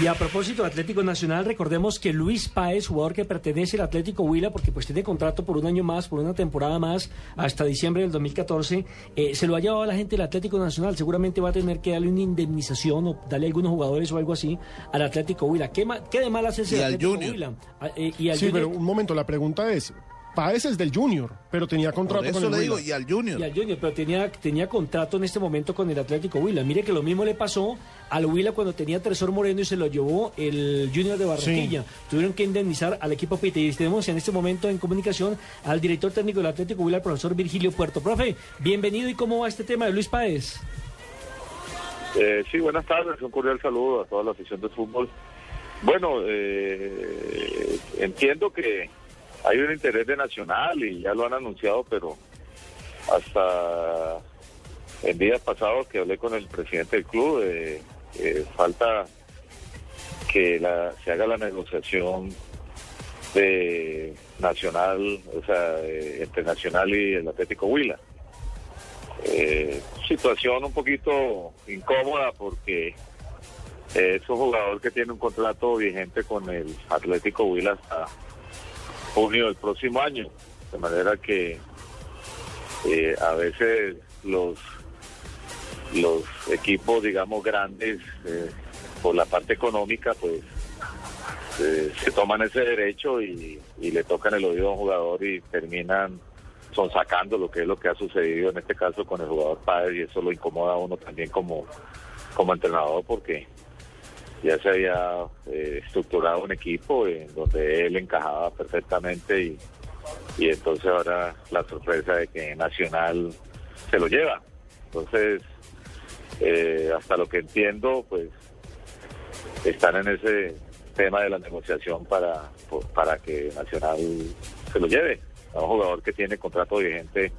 Y a propósito de Atlético Nacional, recordemos que Luis Páez, jugador que pertenece al Atlético Huila, porque pues tiene contrato por un año más, por una temporada más, hasta diciembre del 2014, eh, se lo ha llevado a la gente del Atlético Nacional. Seguramente va a tener que darle una indemnización o darle a algunos jugadores o algo así al Atlético Huila. ¿Qué, qué de mal hace ese Y al Atlético Junior. Huila? Ah, eh, y al Sí, Junior- pero un momento, la pregunta es, Páez es del Junior, pero tenía contrato Por con eso el le digo, Huila. y al Junior. Y al Junior, pero tenía, tenía contrato en este momento con el Atlético Huila. Mire que lo mismo le pasó al Huila cuando tenía Tresor Moreno y se lo llevó el Junior de Barranquilla. Tuvieron que indemnizar al equipo Pite. Y tenemos en este momento en comunicación al director técnico del Atlético Huila, el profesor Virgilio Puerto. Profe, bienvenido y cómo va este tema de Luis Páez. Eh, sí, buenas tardes, un cordial saludo a toda la afición de fútbol. Bueno, eh, entiendo que hay un interés de Nacional y ya lo han anunciado, pero hasta en días pasados que hablé con el presidente del club, eh, eh, falta que la, se haga la negociación de Nacional, o sea, entre Nacional y el Atlético Huila. Eh, situación un poquito incómoda porque es un jugador que tiene un contrato vigente con el Atlético Huila hasta junio del próximo año. De manera que eh, a veces los, los equipos, digamos, grandes, eh, por la parte económica, pues eh, se toman ese derecho y, le tocan el oído a un jugador y terminan son sacando lo que es lo que ha sucedido en este caso con el jugador padre y eso lo incomoda a uno también como, como entrenador porque ya se había eh, estructurado un equipo en donde él encajaba perfectamente y, y entonces ahora la sorpresa de que Nacional se lo lleva. Entonces, eh, hasta lo que entiendo, pues están en ese tema de la negociación para, para que Nacional se lo lleve a un jugador que tiene contrato vigente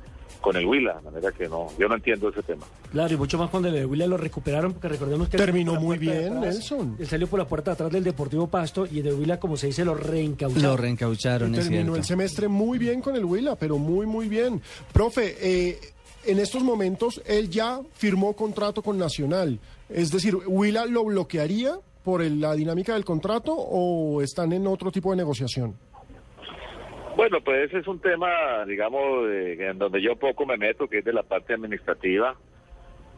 con el Huila, de manera que no, yo no entiendo ese tema. Claro, y mucho más cuando el de Huila lo recuperaron, porque recordemos que... Terminó muy bien, atrás, Nelson. Él salió por la puerta de atrás del Deportivo Pasto y el de Huila, como se dice, lo reencaucharon. Lo reencaucharon, es Terminó cierto. el semestre muy bien con el Huila, pero muy, muy bien. Profe, eh, en estos momentos él ya firmó contrato con Nacional. Es decir, ¿Huila lo bloquearía por el- la dinámica del contrato o están en otro tipo de negociación? Bueno, pues ese es un tema, digamos, de- en donde yo poco me meto, que es de la parte administrativa,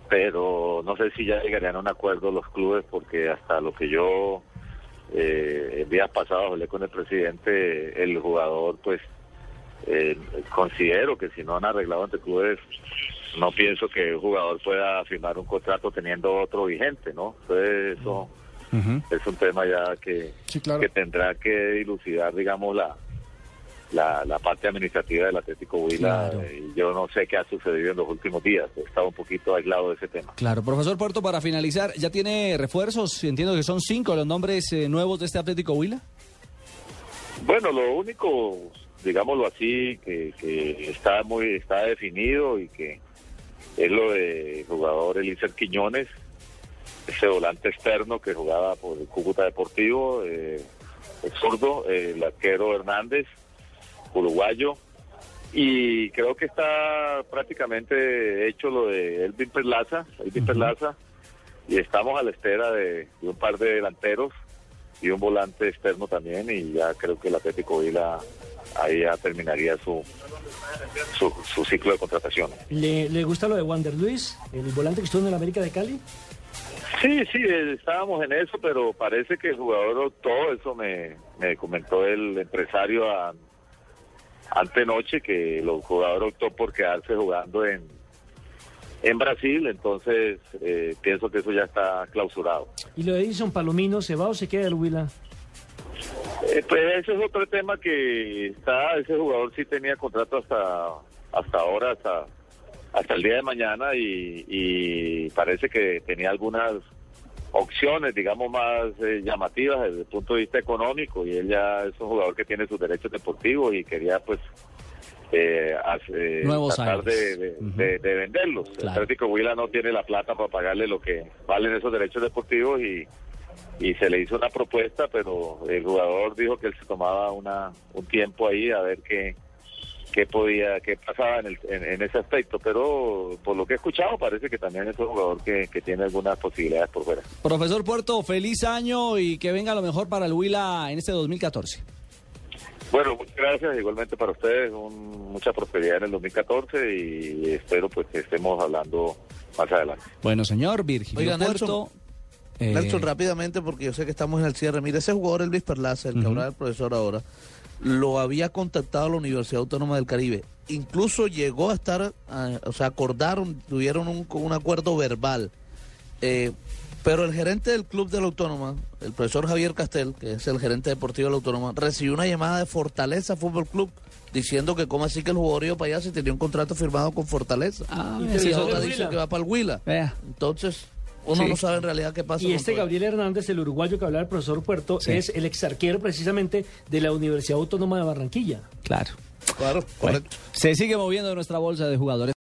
pero no sé si ya llegarían a un acuerdo los clubes, porque hasta lo que yo eh, el día pasado hablé con el presidente, el jugador, pues, eh, considero que si no han arreglado entre clubes, no pienso que el jugador pueda firmar un contrato teniendo otro vigente, ¿no? Entonces eso es un tema ya que, Sí, claro. que tendrá que dilucidar, digamos, la, la, la parte administrativa del Atlético Huila. Claro. Eh, yo no sé qué ha sucedido en los últimos días. He estado un poquito aislado de ese tema. Claro, profesor Puerto, para finalizar, ¿ya tiene refuerzos? Entiendo que son cinco los nombres eh, nuevos de este Atlético Huila. Bueno, lo único, digámoslo así, que, que está muy está definido y que es lo de jugador Elícer Quiñones, ese volante externo que jugaba por el Cúcuta Deportivo, eh, el zurdo, el arquero Hernández, uruguayo, y creo que está prácticamente hecho lo de Elvin Perlaza, Elvin Perlaza, y estamos a la espera de, de un par de delanteros y un volante externo también y ya creo que el Atlético Vila ahí ya terminaría su, su, su ciclo de contratación. ¿Le, ¿Le gusta lo de Wander Luis, el volante que estuvo en el América de Cali? Sí, sí, estábamos en eso, pero parece que el jugador, todo eso me, me comentó el empresario a, antenoche, que el jugador optó por quedarse jugando en, en Brasil, entonces eh, pienso que eso ya está clausurado. ¿Y lo de Edison Palomino se va o se queda el Huila? Eh, pues ese es otro tema que está, ese jugador sí tenía contrato hasta hasta ahora, hasta hasta el día de mañana y, y parece que tenía algunas opciones, digamos, más eh, llamativas desde el punto de vista económico y él ya es un jugador que tiene sus derechos deportivos y quería pues eh, hace- Nuevos tratar de, venderlos. El. Atlético Huila no tiene la plata para pagarle lo que valen esos derechos deportivos y y se le hizo una propuesta, pero el jugador dijo que él se tomaba una, un tiempo ahí a ver qué, qué podía, qué pasaba en, el, en, ese aspecto, pero por lo que he escuchado parece que también es un jugador que, que tiene algunas posibilidades por fuera. Profesor Puerto, feliz año y que venga lo mejor para el Huila en este 2014. Bueno, muchas gracias, igualmente para ustedes, mucha prosperidad en el 2014 y espero pues que estemos hablando más adelante. Bueno, señor Virgilio Oiga, Puerto... Nelson, eh, rápidamente, porque yo sé que estamos en el cierre. Mire, ese jugador, el Luis Perlaza, el que habla del profesor ahora, lo había contactado la Universidad Autónoma del Caribe. Incluso llegó a estar, o sea, acordaron, tuvieron un, un acuerdo verbal. Eh, pero el gerente del club de la Autónoma, el profesor Javier Castel, que es el gerente deportivo de la Autónoma, recibió una llamada de Fortaleza Fútbol Club diciendo que como así que el jugador iba para allá si tenía un contrato firmado con Fortaleza. Ah, y ahora dice que va para el Huila. Entonces, uno no sabe en realidad qué pasa. Y este Gabriel Hernández, el uruguayo que hablaba el profesor Puerto, es el exarquero precisamente de la Universidad Autónoma de Barranquilla. Claro. Claro, correcto. se sigue moviendo nuestra bolsa de jugadores.